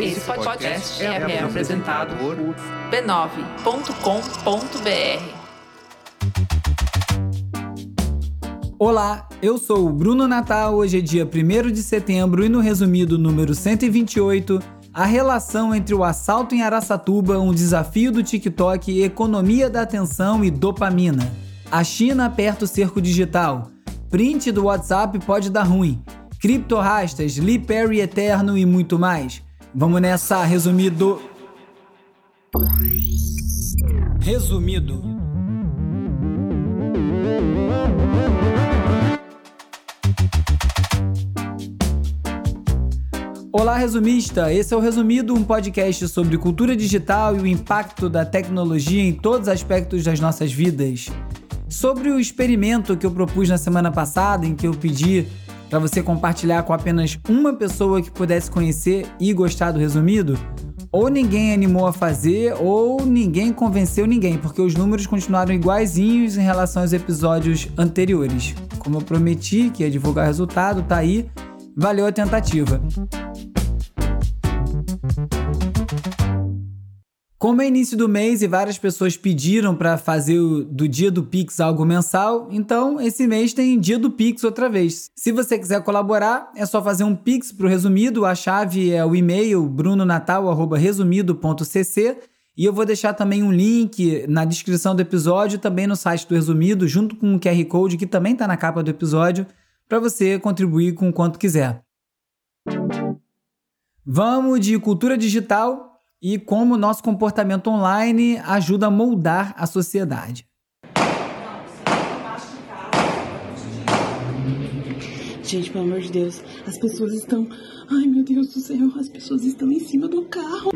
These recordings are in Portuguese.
Esse podcast é, é apresentado por b9.com.br. Olá, eu sou o Bruno Natal. Hoje é dia 1 de setembro e no resumido número 128, a relação entre o assalto em Araçatuba, um desafio do TikTok, economia da atenção e dopamina. A China aperta o cerco digital. Print do WhatsApp pode dar ruim. Criptorastas, Lee Perry eterno e muito mais. Vamos nessa, resumido. Resumido. Olá, resumista! Esse é o Resumido, um podcast sobre cultura digital e o impacto da tecnologia em todos os aspectos das nossas vidas. Sobre o experimento que eu propus na semana passada, em que eu pedi para você compartilhar com apenas uma pessoa que pudesse conhecer e gostar do resumido, ou ninguém animou a fazer, ou ninguém convenceu ninguém, porque os números continuaram iguaizinhos em relação aos episódios anteriores. Como eu prometi que ia divulgar o resultado, tá aí, valeu a tentativa. Como é início do mês e várias pessoas pediram para fazer o, do dia do Pix algo mensal, então esse mês tem dia do Pix outra vez. Se você quiser colaborar, é só fazer um Pix para o resumido. A chave é o e-mail brunonatal@resumido.cc e eu vou deixar também um link na descrição do episódio, também no site do Resumido, junto com o QR Code que também está na capa do episódio, para você contribuir com quanto quiser. Vamos de cultura digital e como nosso comportamento online ajuda a moldar a sociedade. Gente, pelo amor de Deus, as pessoas estão. Ai, meu Deus do céu, as pessoas estão em cima do carro.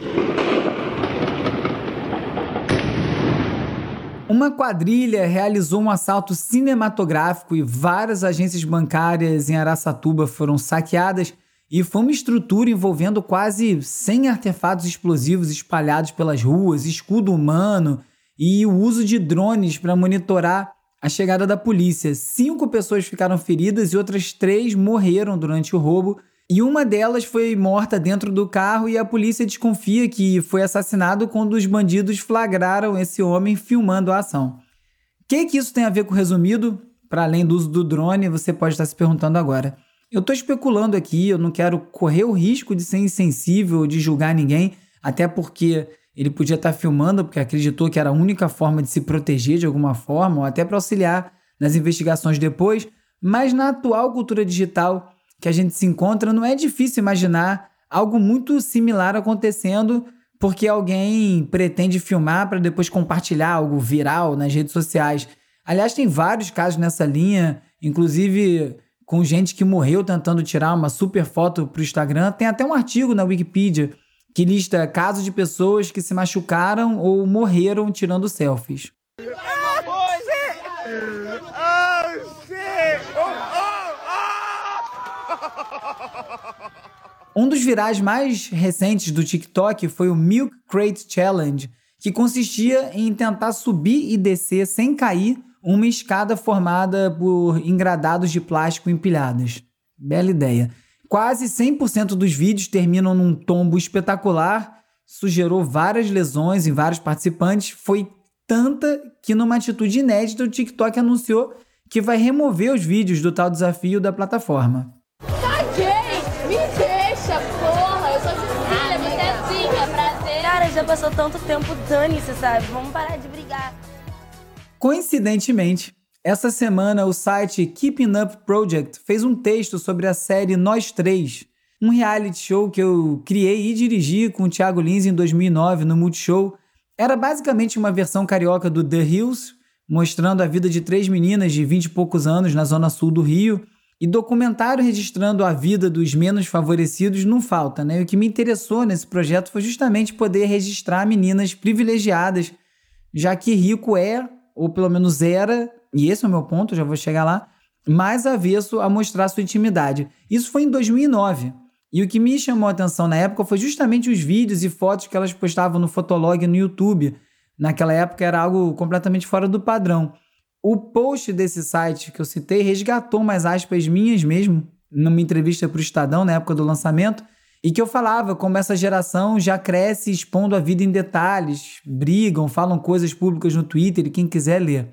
Uma quadrilha realizou um assalto cinematográfico e várias agências bancárias em Araçatuba foram saqueadas e foi uma estrutura envolvendo quase 100 artefatos explosivos espalhados pelas ruas, escudo humano e o uso de drones para monitorar a chegada da polícia. Cinco pessoas ficaram feridas e outras três morreram durante o roubo. E uma delas foi morta dentro do carro e a polícia desconfia que foi assassinado quando os bandidos flagraram esse homem filmando a ação. O que, que isso tem a ver com o resumido? Para além do uso do drone, você pode estar se perguntando agora. Eu estou especulando aqui, eu não quero correr o risco de ser insensível, de julgar ninguém, até porque ele podia estar tá filmando porque acreditou que era a única forma de se proteger de alguma forma, ou até para auxiliar nas investigações depois. Mas na atual cultura digital que a gente se encontra, não é difícil imaginar algo muito similar acontecendo porque alguém pretende filmar para depois compartilhar algo viral nas redes sociais. Aliás, tem vários casos nessa linha, inclusive com gente que morreu tentando tirar uma super foto para o Instagram. Tem até um artigo na Wikipedia que lista casos de pessoas que se machucaram ou morreram tirando selfies. Um dos virais mais recentes do TikTok foi o Milk Crate Challenge, que consistia em tentar subir e descer sem cair uma escada formada por engradados de plástico empilhados. Bela ideia. Quase 100% dos vídeos terminam num tombo espetacular. Isso gerou várias lesões em vários participantes. Foi tanta que, numa atitude inédita, o TikTok anunciou que vai remover os vídeos do tal desafio da plataforma. Caguei! Me deixa, porra! Eu sou Cecília, você é assim, prazer. Cara, já passou tanto tempo, dane-se, sabe? Vamos parar de brigar. Coincidentemente, essa semana o site Keeping Up Project fez um texto sobre a série Nós Três, um reality show que eu criei e dirigi com o Thiago Lins em 2009 no Multishow. Era basicamente uma versão carioca do The Hills, mostrando a vida de três meninas de 20 e poucos anos na zona sul do Rio. E documentário registrando a vida dos menos favorecidos não falta, né? E o que me interessou nesse projeto foi justamente poder registrar meninas privilegiadas, já que rico é ou pelo menos era, e esse é o meu ponto, já vou chegar lá, mais avesso a mostrar sua intimidade. Isso foi em 2009. E o que me chamou a atenção na época foi justamente os vídeos e fotos que elas postavam no Fotolog no YouTube. Naquela época era algo completamente fora do padrão. O post desse site que eu citei resgatou mais aspas minhas mesmo, numa entrevista para o Estadão na época do lançamento, e que eu falava como essa geração já cresce expondo a vida em detalhes, brigam, falam coisas públicas no Twitter e quem quiser ler.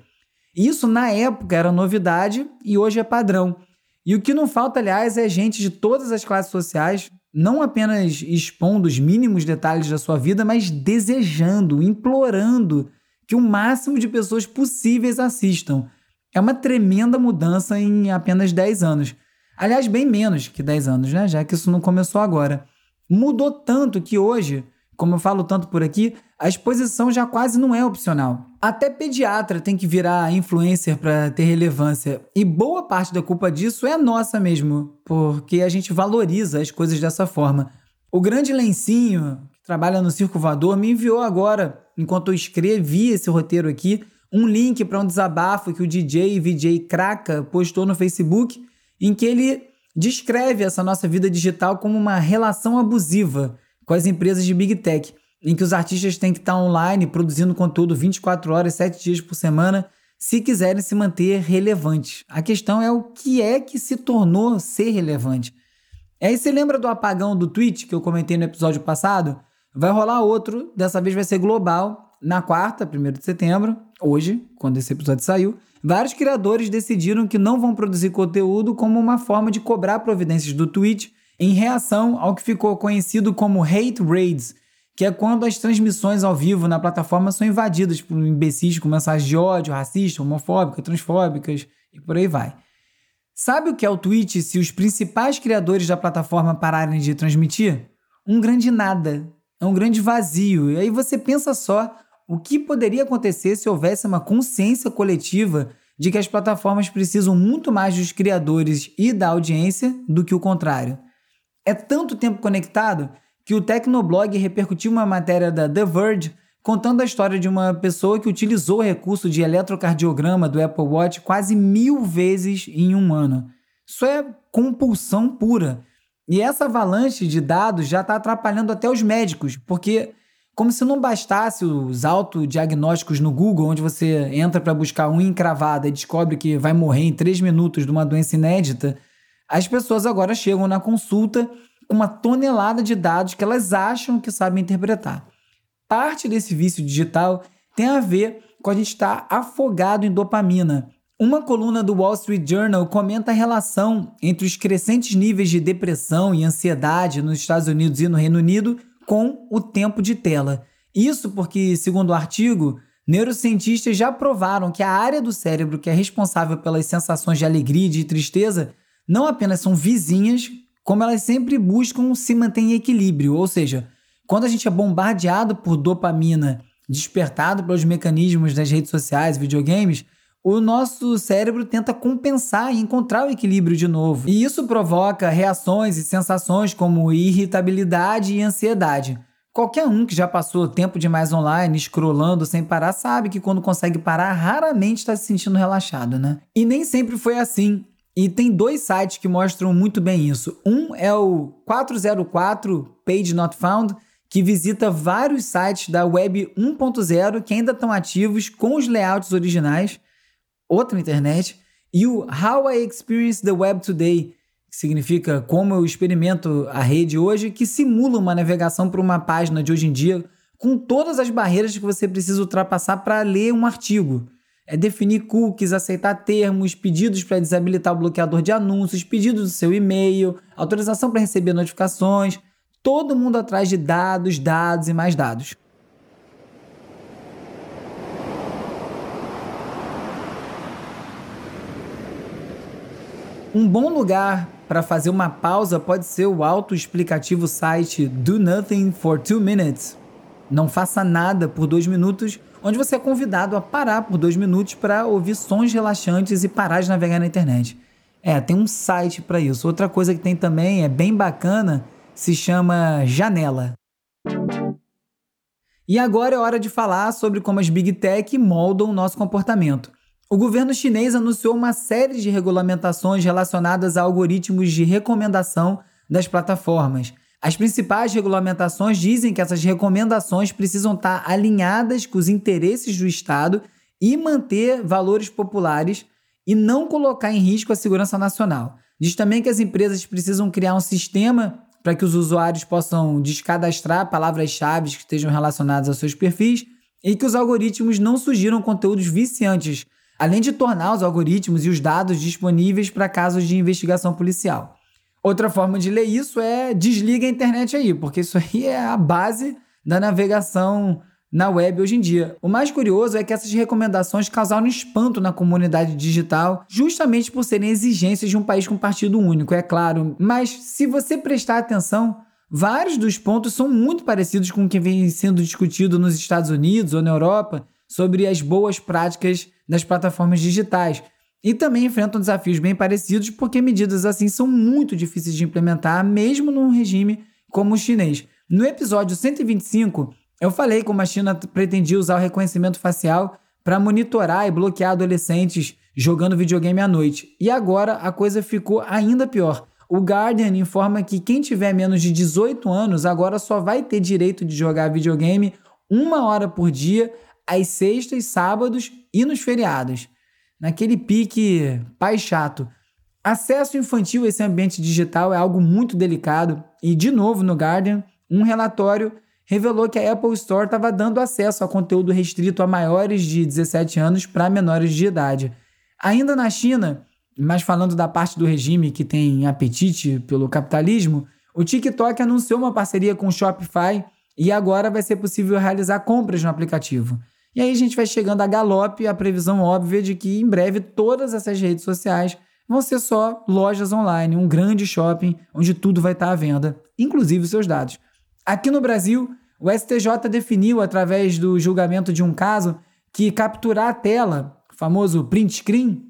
Isso na época era novidade e hoje é padrão. E o que não falta, aliás, é gente de todas as classes sociais, não apenas expondo os mínimos detalhes da sua vida, mas desejando, implorando que o máximo de pessoas possíveis assistam. É uma tremenda mudança em apenas 10 anos. Aliás, bem menos que 10 anos, né? Já que isso não começou agora. Mudou tanto que hoje, como eu falo tanto por aqui, a exposição já quase não é opcional. Até pediatra tem que virar influencer para ter relevância. E boa parte da culpa disso é nossa mesmo, porque a gente valoriza as coisas dessa forma. O grande lencinho, que trabalha no Circo Voador, me enviou agora, enquanto eu escrevi esse roteiro aqui, um link para um desabafo que o DJ e VJ Kraka postou no Facebook, em que ele descreve essa nossa vida digital como uma relação abusiva com as empresas de Big Tech em que os artistas têm que estar online produzindo conteúdo 24 horas, 7 dias por semana, se quiserem se manter relevantes. A questão é o que é que se tornou ser relevante. Aí você lembra do apagão do Twitch que eu comentei no episódio passado? Vai rolar outro, dessa vez vai ser global, na quarta, 1 de setembro, hoje, quando esse episódio saiu. Vários criadores decidiram que não vão produzir conteúdo como uma forma de cobrar providências do Twitch em reação ao que ficou conhecido como hate raids, que é quando as transmissões ao vivo na plataforma são invadidas por imbecis com mensagens de ódio, racista, homofóbicas, transfóbicas e por aí vai. Sabe o que é o Twitch se os principais criadores da plataforma pararem de transmitir? Um grande nada. É um grande vazio. E aí você pensa só o que poderia acontecer se houvesse uma consciência coletiva de que as plataformas precisam muito mais dos criadores e da audiência do que o contrário. É tanto tempo conectado que o Tecnoblog repercutiu uma matéria da The Verge contando a história de uma pessoa que utilizou o recurso de eletrocardiograma do Apple Watch quase mil vezes em um ano. Isso é compulsão pura. E essa avalanche de dados já está atrapalhando até os médicos, porque, como se não bastasse os autodiagnósticos no Google, onde você entra para buscar unha encravada e descobre que vai morrer em três minutos de uma doença inédita, as pessoas agora chegam na consulta uma tonelada de dados que elas acham que sabem interpretar. Parte desse vício digital tem a ver com a gente estar afogado em dopamina. Uma coluna do Wall Street Journal comenta a relação entre os crescentes níveis de depressão e ansiedade nos Estados Unidos e no Reino Unido com o tempo de tela. Isso porque, segundo o artigo, neurocientistas já provaram que a área do cérebro que é responsável pelas sensações de alegria e de tristeza não apenas são vizinhas, como elas sempre buscam se manter em equilíbrio, ou seja, quando a gente é bombardeado por dopamina, despertado pelos mecanismos das redes sociais, videogames, o nosso cérebro tenta compensar e encontrar o equilíbrio de novo. E isso provoca reações e sensações como irritabilidade e ansiedade. Qualquer um que já passou tempo demais online, scrollando sem parar, sabe que quando consegue parar, raramente está se sentindo relaxado, né? E nem sempre foi assim. E tem dois sites que mostram muito bem isso. Um é o 404 Page Not Found, que visita vários sites da Web 1.0 que ainda estão ativos com os layouts originais, outra internet, e o How I Experience the Web Today, que significa como eu experimento a rede hoje, que simula uma navegação por uma página de hoje em dia com todas as barreiras que você precisa ultrapassar para ler um artigo é definir cookies, aceitar termos, pedidos para desabilitar o bloqueador de anúncios, pedidos do seu e-mail, autorização para receber notificações, todo mundo atrás de dados, dados e mais dados. Um bom lugar para fazer uma pausa pode ser o autoexplicativo site Do Nothing for Two Minutes. Não faça nada por dois minutos onde você é convidado a parar por dois minutos para ouvir sons relaxantes e parar de navegar na internet. É, tem um site para isso. Outra coisa que tem também, é bem bacana, se chama Janela. E agora é hora de falar sobre como as Big Tech moldam o nosso comportamento. O governo chinês anunciou uma série de regulamentações relacionadas a algoritmos de recomendação das plataformas. As principais regulamentações dizem que essas recomendações precisam estar alinhadas com os interesses do Estado e manter valores populares e não colocar em risco a segurança nacional. Diz também que as empresas precisam criar um sistema para que os usuários possam descadastrar palavras-chave que estejam relacionadas aos seus perfis e que os algoritmos não sugiram conteúdos viciantes, além de tornar os algoritmos e os dados disponíveis para casos de investigação policial. Outra forma de ler isso é desliga a internet aí, porque isso aí é a base da navegação na web hoje em dia. O mais curioso é que essas recomendações causaram espanto na comunidade digital, justamente por serem exigências de um país com partido único, é claro. Mas se você prestar atenção, vários dos pontos são muito parecidos com o que vem sendo discutido nos Estados Unidos ou na Europa sobre as boas práticas das plataformas digitais. E também enfrentam desafios bem parecidos, porque medidas assim são muito difíceis de implementar, mesmo num regime como o chinês. No episódio 125, eu falei como a China pretendia usar o reconhecimento facial para monitorar e bloquear adolescentes jogando videogame à noite. E agora a coisa ficou ainda pior. O Guardian informa que quem tiver menos de 18 anos agora só vai ter direito de jogar videogame uma hora por dia, às sextas, sábados e nos feriados. Naquele pique pai chato. Acesso infantil a esse ambiente digital é algo muito delicado e, de novo, no Guardian, um relatório revelou que a Apple Store estava dando acesso a conteúdo restrito a maiores de 17 anos para menores de idade. Ainda na China, mas falando da parte do regime que tem apetite pelo capitalismo, o TikTok anunciou uma parceria com o Shopify e agora vai ser possível realizar compras no aplicativo. E aí a gente vai chegando a galope a previsão óbvia de que em breve todas essas redes sociais vão ser só lojas online, um grande shopping onde tudo vai estar à venda, inclusive os seus dados. Aqui no Brasil, o STJ definiu, através do julgamento de um caso, que capturar a tela, o famoso print screen,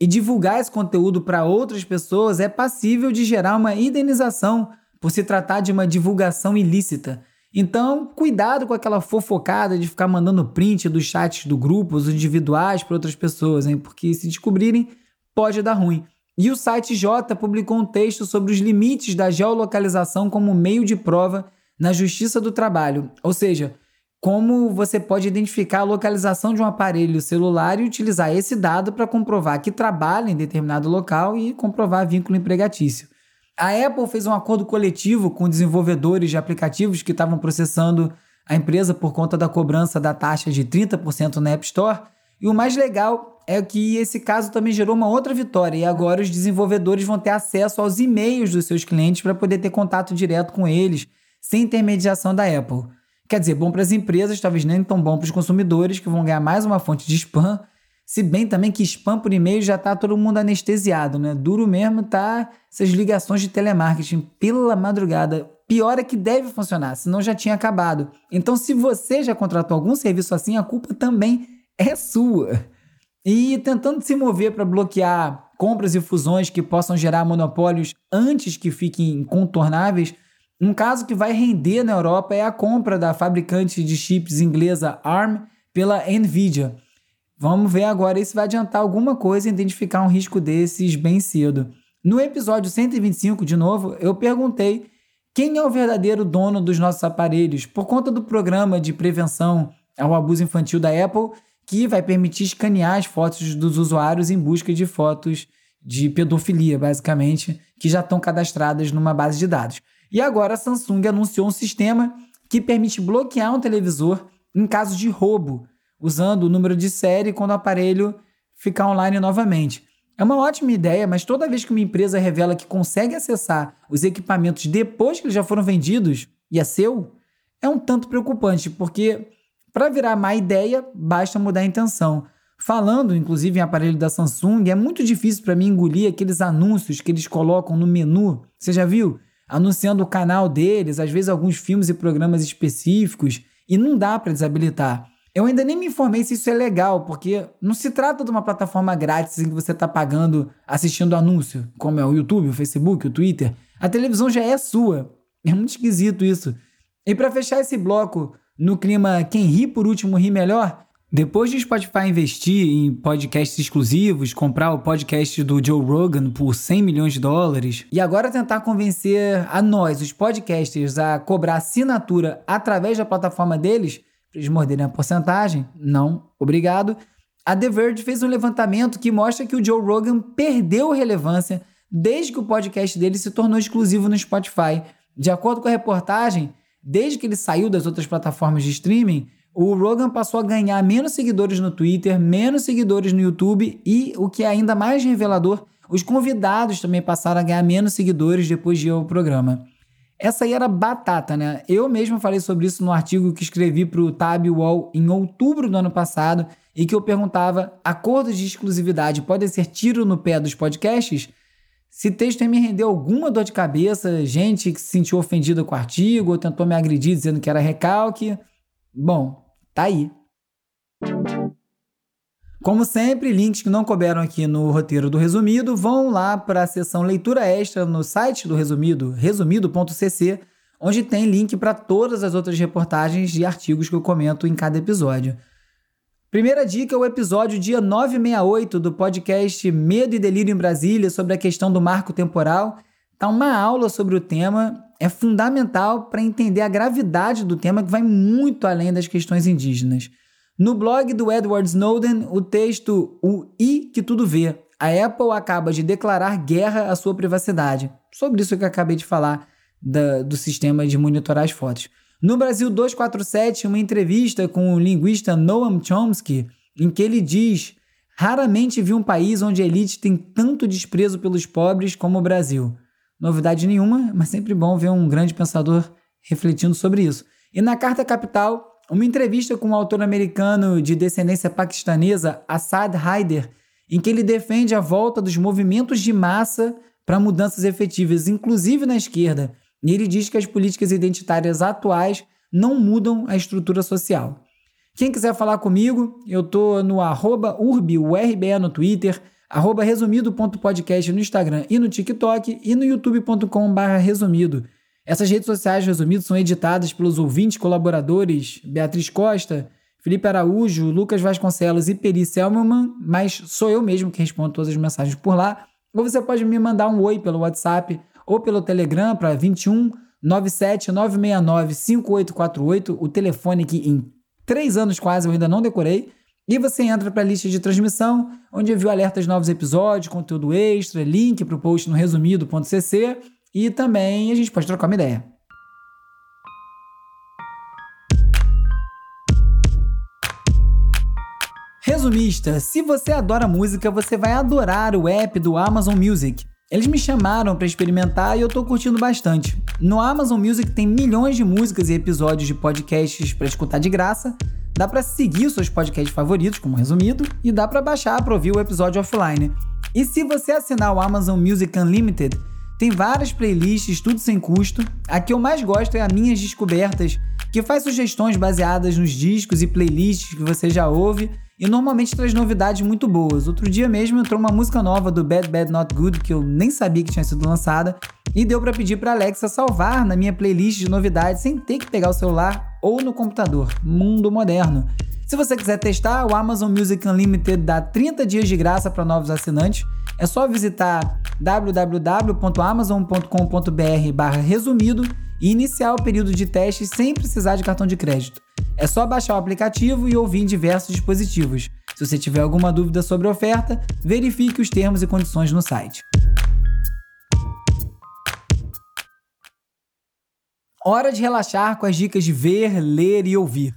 e divulgar esse conteúdo para outras pessoas é passível de gerar uma indenização por se tratar de uma divulgação ilícita. Então, cuidado com aquela fofocada de ficar mandando print dos chats do grupo, os individuais para outras pessoas, hein? Porque se descobrirem, pode dar ruim. E o site J publicou um texto sobre os limites da geolocalização como meio de prova na Justiça do Trabalho, ou seja, como você pode identificar a localização de um aparelho celular e utilizar esse dado para comprovar que trabalha em determinado local e comprovar vínculo empregatício. A Apple fez um acordo coletivo com desenvolvedores de aplicativos que estavam processando a empresa por conta da cobrança da taxa de 30% na App Store. E o mais legal é que esse caso também gerou uma outra vitória e agora os desenvolvedores vão ter acesso aos e-mails dos seus clientes para poder ter contato direto com eles sem intermediação da Apple. Quer dizer, bom para as empresas, talvez nem tão bom para os consumidores, que vão ganhar mais uma fonte de spam. Se bem também que spam por e-mail já tá todo mundo anestesiado, né? Duro mesmo tá essas ligações de telemarketing pela madrugada. Pior é que deve funcionar, senão já tinha acabado. Então, se você já contratou algum serviço assim, a culpa também é sua. E tentando se mover para bloquear compras e fusões que possam gerar monopólios antes que fiquem incontornáveis, um caso que vai render na Europa é a compra da fabricante de chips inglesa ARM pela Nvidia. Vamos ver agora se vai adiantar alguma coisa identificar um risco desses bem cedo. No episódio 125, de novo, eu perguntei quem é o verdadeiro dono dos nossos aparelhos por conta do programa de prevenção ao abuso infantil da Apple, que vai permitir escanear as fotos dos usuários em busca de fotos de pedofilia, basicamente, que já estão cadastradas numa base de dados. E agora a Samsung anunciou um sistema que permite bloquear um televisor em caso de roubo, usando o número de série quando o aparelho ficar online novamente. É uma ótima ideia, mas toda vez que uma empresa revela que consegue acessar os equipamentos depois que eles já foram vendidos e é seu, é um tanto preocupante, porque para virar má ideia, basta mudar a intenção. Falando, inclusive, em aparelho da Samsung, é muito difícil para mim engolir aqueles anúncios que eles colocam no menu. Você já viu? anunciando o canal deles, às vezes alguns filmes e programas específicos, e não dá para desabilitar. Eu ainda nem me informei se isso é legal, porque não se trata de uma plataforma grátis em que você está pagando assistindo anúncio, como é o YouTube, o Facebook, o Twitter. A televisão já é sua. É muito esquisito isso. E para fechar esse bloco no clima quem ri por último ri melhor, depois de Spotify investir em podcasts exclusivos, comprar o podcast do Joe Rogan por 100 milhões de dólares, e agora tentar convencer a nós, os podcasters, a cobrar assinatura através da plataforma deles, eles morderem a porcentagem, não, obrigado. A The Verge fez um levantamento que mostra que o Joe Rogan perdeu relevância desde que o podcast dele se tornou exclusivo no Spotify. De acordo com a reportagem, desde que ele saiu das outras plataformas de streaming, o Rogan passou a ganhar menos seguidores no Twitter, menos seguidores no YouTube e, o que é ainda mais revelador, os convidados também passaram a ganhar menos seguidores depois de ir ao programa. Essa aí era batata, né? Eu mesmo falei sobre isso no artigo que escrevi para o Tab Wall em outubro do ano passado e que eu perguntava: acordos de exclusividade podem ser tiro no pé dos podcasts? Se texto me rendeu alguma dor de cabeça, gente que se sentiu ofendida com o artigo ou tentou me agredir dizendo que era recalque, bom, tá aí. Como sempre, links que não couberam aqui no roteiro do Resumido vão lá para a seção leitura extra no site do Resumido, resumido.cc, onde tem link para todas as outras reportagens e artigos que eu comento em cada episódio. Primeira dica é o episódio dia 968 do podcast Medo e Delírio em Brasília sobre a questão do marco temporal. Tá uma aula sobre o tema, é fundamental para entender a gravidade do tema que vai muito além das questões indígenas. No blog do Edward Snowden, o texto O I que tudo vê. A Apple acaba de declarar guerra à sua privacidade. Sobre isso que eu acabei de falar da, do sistema de monitorar as fotos. No Brasil 247, uma entrevista com o linguista Noam Chomsky, em que ele diz: Raramente vi um país onde a elite tem tanto desprezo pelos pobres como o Brasil. Novidade nenhuma, mas sempre bom ver um grande pensador refletindo sobre isso. E na Carta Capital, uma entrevista com o um autor americano de descendência paquistanesa, Assad Haider, em que ele defende a volta dos movimentos de massa para mudanças efetivas, inclusive na esquerda. E ele diz que as políticas identitárias atuais não mudam a estrutura social. Quem quiser falar comigo, eu tô no arroba no Twitter, arroba resumido.podcast no Instagram e no TikTok e no youtube.com resumido. Essas redes sociais resumidas são editadas pelos ouvintes colaboradores Beatriz Costa, Felipe Araújo, Lucas Vasconcelos e Peri Selman, mas sou eu mesmo que respondo todas as mensagens por lá. Ou você pode me mandar um oi pelo WhatsApp ou pelo Telegram para 21 97 969 5848, o telefone que em três anos quase eu ainda não decorei. E você entra para a lista de transmissão, onde eu vi alertas de novos episódios, conteúdo extra, link para o post no resumido.cc e também a gente pode trocar uma ideia. Resumista, se você adora música, você vai adorar o app do Amazon Music. Eles me chamaram para experimentar e eu tô curtindo bastante. No Amazon Music tem milhões de músicas e episódios de podcasts para escutar de graça. Dá para seguir seus podcasts favoritos, como resumido, e dá para baixar para ouvir o episódio offline. E se você assinar o Amazon Music Unlimited, tem várias playlists, tudo sem custo. A que eu mais gosto é a Minhas Descobertas, que faz sugestões baseadas nos discos e playlists que você já ouve e normalmente traz novidades muito boas. Outro dia mesmo entrou uma música nova do Bad Bad Not Good que eu nem sabia que tinha sido lançada e deu para pedir para Alexa salvar na minha playlist de novidades sem ter que pegar o celular ou no computador. Mundo moderno. Se você quiser testar, o Amazon Music Unlimited dá 30 dias de graça para novos assinantes. É só visitar www.amazon.com.br/resumido e iniciar o período de teste sem precisar de cartão de crédito. É só baixar o aplicativo e ouvir em diversos dispositivos. Se você tiver alguma dúvida sobre a oferta, verifique os termos e condições no site. Hora de relaxar com as dicas de ver, ler e ouvir.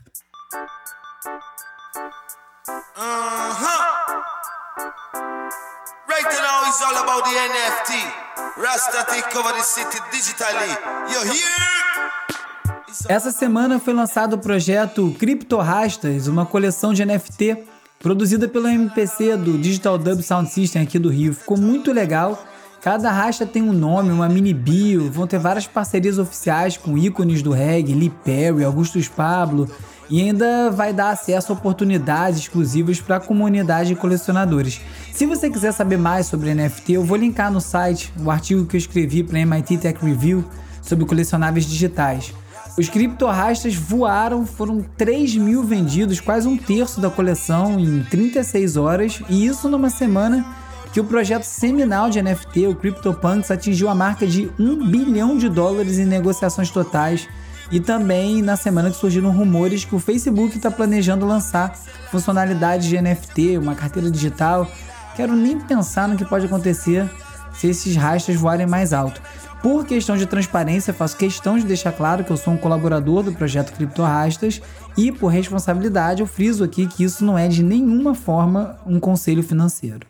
Essa semana foi lançado o projeto Criptorastas, uma coleção de NFT produzida pelo MPC do Digital Dub Sound System aqui do Rio. Ficou muito legal. Cada rasta tem um nome, uma mini bio, vão ter várias parcerias oficiais com ícones do reggae, Lee Perry, Augustus Pablo, e ainda vai dar acesso a oportunidades exclusivas para a comunidade de colecionadores. Se você quiser saber mais sobre NFT, eu vou linkar no site o artigo que eu escrevi para MIT Tech Review sobre colecionáveis digitais. Os criptorrastas voaram, foram 3 mil vendidos, quase um terço da coleção em 36 horas, e isso numa semana que o projeto seminal de NFT, o CryptoPunks, atingiu a marca de 1 bilhão de dólares em negociações totais e também na semana que surgiram rumores que o Facebook está planejando lançar funcionalidades de NFT, uma carteira digital. Quero nem pensar no que pode acontecer se esses rastros voarem mais alto. Por questão de transparência, faço questão de deixar claro que eu sou um colaborador do projeto Criptorastas e, por responsabilidade, eu friso aqui que isso não é de nenhuma forma um conselho financeiro.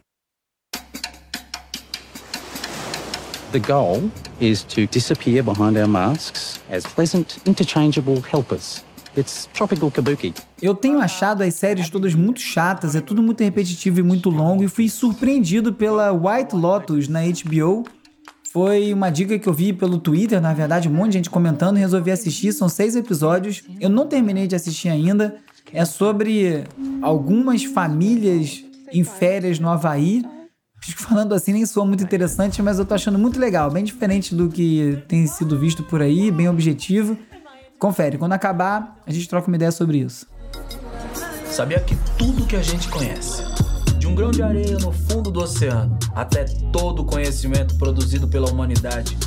The goal is to disappear behind our masks as pleasant, interchangeable helpers. It's tropical kabuki. Eu tenho achado as séries todas muito chatas, é tudo muito repetitivo e muito longo, e fui surpreendido pela White Lotus na HBO. Foi uma dica que eu vi pelo Twitter, na verdade, um monte de gente comentando, resolvi assistir. São seis episódios. Eu não terminei de assistir ainda. É sobre algumas famílias em férias no Havaí. Falando assim nem soa muito interessante, mas eu tô achando muito legal, bem diferente do que tem sido visto por aí, bem objetivo. Confere, quando acabar, a gente troca uma ideia sobre isso. Sabia que tudo que a gente conhece, de um grão de areia no fundo do oceano até todo o conhecimento produzido pela humanidade,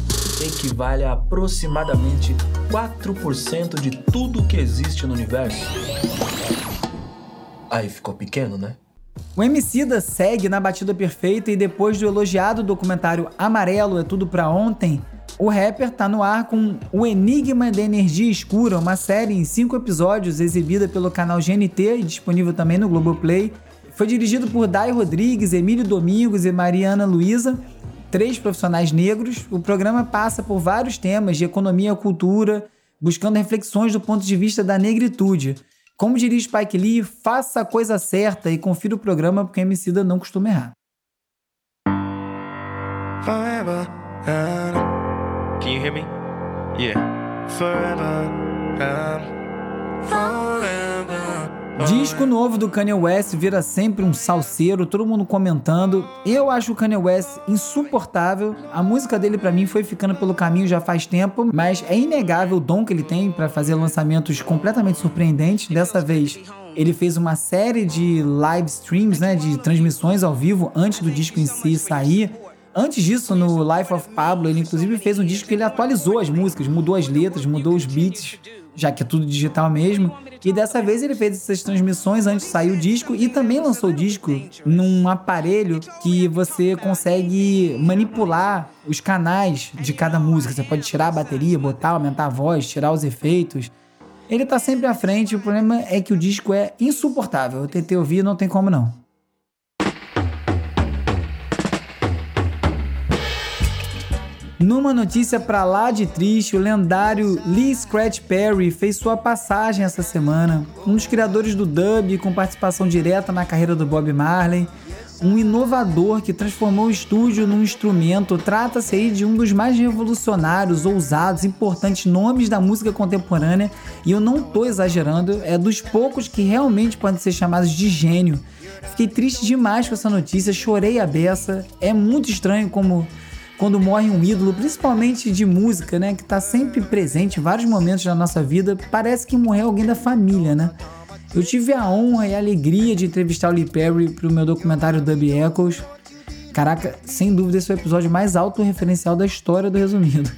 equivale a aproximadamente 4% de tudo que existe no universo? Aí ficou pequeno, né? O Emicida segue na batida perfeita e depois do elogiado documentário Amarelo é Tudo Pra Ontem, o rapper tá no ar com O Enigma da Energia Escura, uma série em cinco episódios exibida pelo canal GNT e disponível também no Globoplay. Foi dirigido por Dai Rodrigues, Emílio Domingos e Mariana Luiza, três profissionais negros. O programa passa por vários temas de economia cultura, buscando reflexões do ponto de vista da negritude. Como diria Spike Lee, faça a coisa certa e confira o programa porque a Emicida não costuma errar. Forever, Can you hear me? Yeah. forever, forever. Disco novo do Kanye West vira sempre um salseiro, todo mundo comentando. Eu acho o Kanye West insuportável. A música dele pra mim foi ficando pelo caminho já faz tempo, mas é inegável o dom que ele tem pra fazer lançamentos completamente surpreendentes. Dessa vez, ele fez uma série de live streams, né, de transmissões ao vivo antes do disco em si sair. Antes disso, no Life of Pablo, ele inclusive fez um disco que ele atualizou as músicas, mudou as letras, mudou os beats, já que é tudo digital mesmo. E dessa vez ele fez essas transmissões antes de sair o disco e também lançou o disco num aparelho que você consegue manipular os canais de cada música. Você pode tirar a bateria, botar, aumentar a voz, tirar os efeitos. Ele tá sempre à frente, o problema é que o disco é insuportável. Eu tentei ouvir, não tem como não. Numa notícia pra lá de triste, o lendário Lee Scratch Perry fez sua passagem essa semana. Um dos criadores do dub com participação direta na carreira do Bob Marley, um inovador que transformou o estúdio num instrumento. Trata-se aí de um dos mais revolucionários, ousados, importantes nomes da música contemporânea, e eu não tô exagerando, é dos poucos que realmente podem ser chamados de gênio. Fiquei triste demais com essa notícia, chorei a beça. É muito estranho como quando morre um ídolo, principalmente de música, né, que tá sempre presente em vários momentos da nossa vida, parece que morreu alguém da família, né? Eu tive a honra e a alegria de entrevistar o Lee Perry pro meu documentário Dub Echoes. Caraca, sem dúvida esse é o episódio mais autorreferencial da história do Resumido.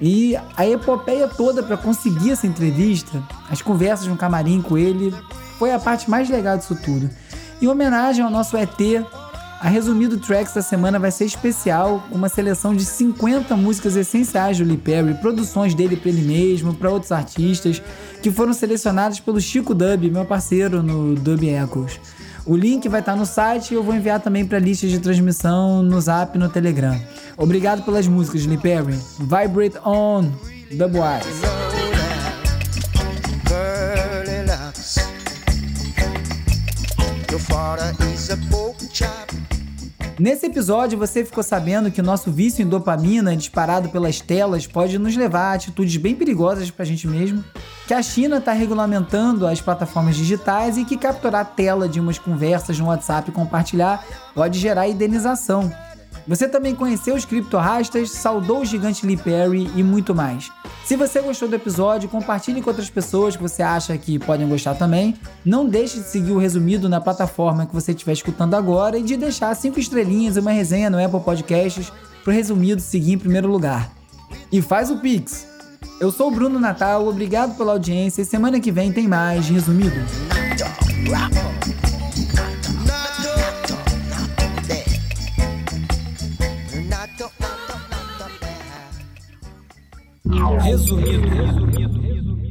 E a epopeia toda para conseguir essa entrevista, as conversas no camarim com ele, foi a parte mais legal disso tudo. Em homenagem ao nosso ET, a Resumido Tracks da semana vai ser especial, uma seleção de 50 músicas essenciais do Lee Perry, produções dele para ele mesmo, para outros artistas, que foram selecionadas pelo Chico Dub, meu parceiro no Dub Echoes. O link vai estar no site e eu vou enviar também para listas de transmissão no Zap e no Telegram. Obrigado pelas músicas, Lee Perry. Vibrate On. Burly locks. Your father is a chop. Nesse episódio, você ficou sabendo que o nosso vício em dopamina disparado pelas telas pode nos levar a atitudes bem perigosas pra gente mesmo, que a China está regulamentando as plataformas digitais e que capturar a tela de umas conversas no WhatsApp e compartilhar pode gerar indenização. Você também conheceu os criptorastas, saudou o gigante Lee Perry e muito mais. Se você gostou do episódio, compartilhe com outras pessoas que você acha que podem gostar também. Não deixe de seguir o resumido na plataforma que você estiver escutando agora e de deixar cinco estrelinhas e uma resenha no Apple Podcasts para o resumido seguir em primeiro lugar. E faz o Pix. Eu sou o Bruno Natal, obrigado pela audiência e semana que vem tem mais resumido. Resumido. Resumido. Resumido.